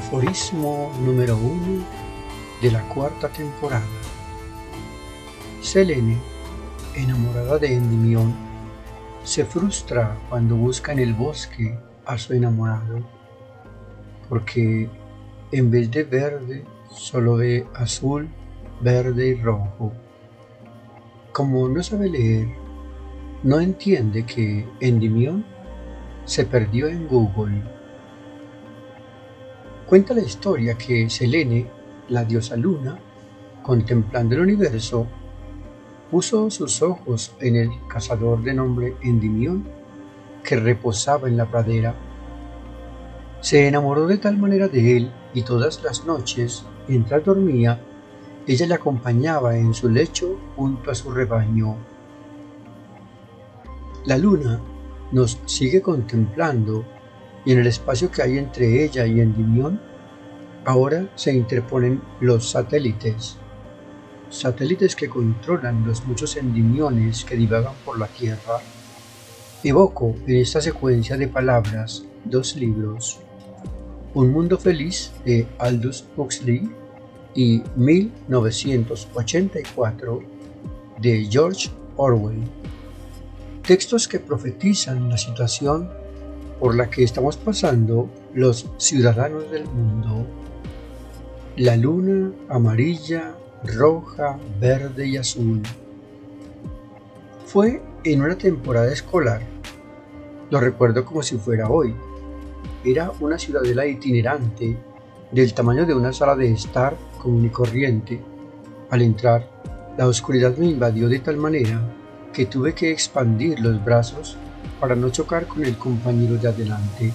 Aforismo número 1 de la cuarta temporada. Selene, enamorada de Endimión, se frustra cuando busca en el bosque a su enamorado, porque en vez de verde solo ve azul, verde y rojo. Como no sabe leer, no entiende que Endimión se perdió en Google Cuenta la historia que Selene, la diosa luna, contemplando el universo, puso sus ojos en el cazador de nombre Endimión, que reposaba en la pradera. Se enamoró de tal manera de él y todas las noches, mientras dormía, ella le acompañaba en su lecho junto a su rebaño. La luna nos sigue contemplando y en el espacio que hay entre ella y Endimión, ahora se interponen los satélites, satélites que controlan los muchos endimiones que divagan por la Tierra. Evoco en esta secuencia de palabras dos libros, Un Mundo Feliz de Aldous Huxley y 1984 de George Orwell, textos que profetizan la situación por la que estamos pasando los ciudadanos del mundo. La luna amarilla, roja, verde y azul. Fue en una temporada escolar. Lo recuerdo como si fuera hoy. Era una ciudadela itinerante del tamaño de una sala de estar común y corriente. Al entrar, la oscuridad me invadió de tal manera que tuve que expandir los brazos para no chocar con el compañero de adelante.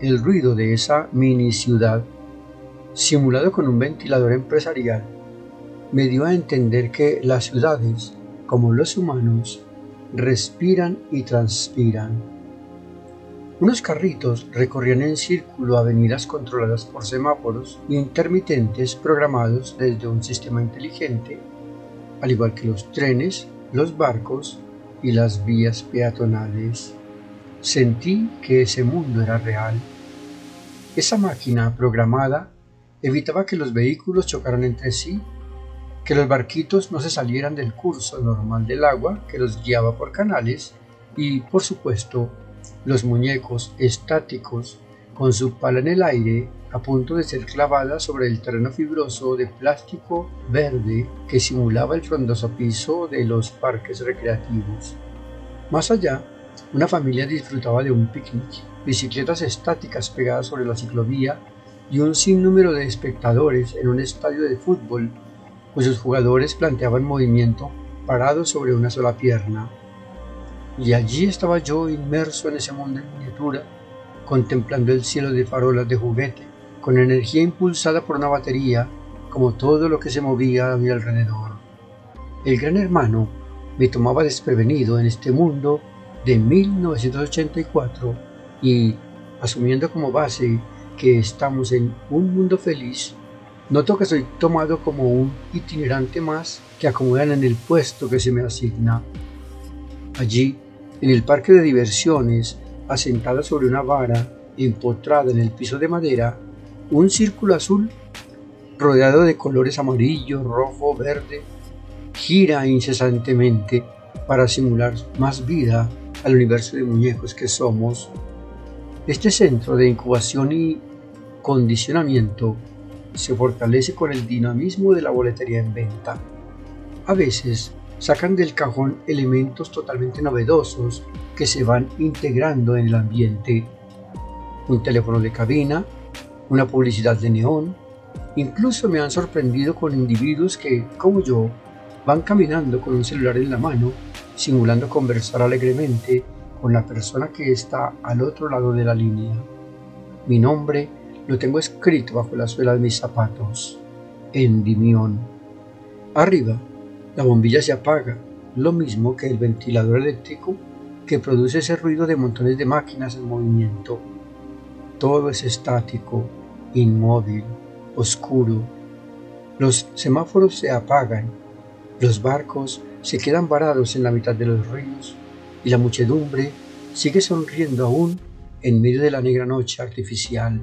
El ruido de esa mini ciudad, simulado con un ventilador empresarial, me dio a entender que las ciudades, como los humanos, respiran y transpiran. Unos carritos recorrían en círculo avenidas controladas por semáforos intermitentes programados desde un sistema inteligente, al igual que los trenes, los barcos y las vías peatonales. Sentí que ese mundo era real. Esa máquina programada evitaba que los vehículos chocaran entre sí, que los barquitos no se salieran del curso normal del agua que los guiaba por canales y, por supuesto, los muñecos estáticos con su pala en el aire a punto de ser clavada sobre el terreno fibroso de plástico verde que simulaba el frondoso piso de los parques recreativos. Más allá, una familia disfrutaba de un picnic, bicicletas estáticas pegadas sobre la ciclovía y un sinnúmero de espectadores en un estadio de fútbol cuyos jugadores planteaban movimiento parados sobre una sola pierna. Y allí estaba yo inmerso en ese mundo en miniatura, contemplando el cielo de farolas de juguete con energía impulsada por una batería, como todo lo que se movía a mi alrededor. El gran hermano me tomaba desprevenido en este mundo de 1984 y, asumiendo como base que estamos en un mundo feliz, noto que soy tomado como un itinerante más que acomodan en el puesto que se me asigna. Allí, en el parque de diversiones, asentada sobre una vara empotrada en el piso de madera, un círculo azul rodeado de colores amarillo, rojo, verde, gira incesantemente para simular más vida al universo de muñecos que somos. Este centro de incubación y condicionamiento se fortalece con el dinamismo de la boletería en venta. A veces sacan del cajón elementos totalmente novedosos que se van integrando en el ambiente. Un teléfono de cabina, una publicidad de neón, Incluso me han sorprendido con individuos que, como yo, van caminando con un celular en la mano, simulando conversar alegremente con la persona que está al otro lado de la línea. Mi nombre lo tengo escrito bajo la suela de mis zapatos. Endimión. Arriba, la bombilla se apaga, lo mismo que el ventilador eléctrico que produce ese ruido de montones de máquinas en movimiento. Todo es estático, inmóvil, oscuro. Los semáforos se apagan, los barcos se quedan varados en la mitad de los ríos y la muchedumbre sigue sonriendo aún en medio de la negra noche artificial.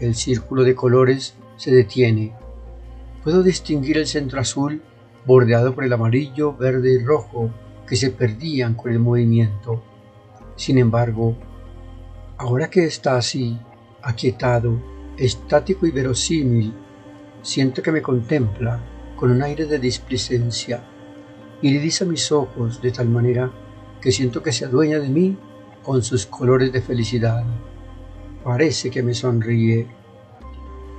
El círculo de colores se detiene. Puedo distinguir el centro azul bordeado por el amarillo, verde y rojo que se perdían con el movimiento. Sin embargo, ahora que está así, aquietado, estático y verosímil, siento que me contempla con un aire de displicencia y le mis ojos de tal manera que siento que se adueña de mí con sus colores de felicidad. Parece que me sonríe.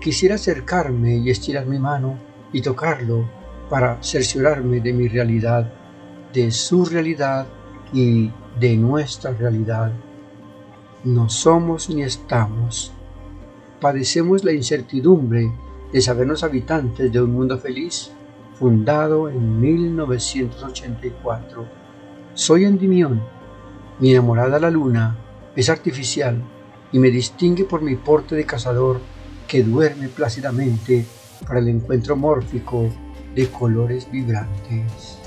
Quisiera acercarme y estirar mi mano y tocarlo para cerciorarme de mi realidad, de su realidad y de nuestra realidad. No somos ni estamos. Padecemos la incertidumbre de sabernos habitantes de un mundo feliz fundado en 1984. Soy Endimión mi enamorada la luna es artificial y me distingue por mi porte de cazador que duerme plácidamente para el encuentro mórfico de colores vibrantes.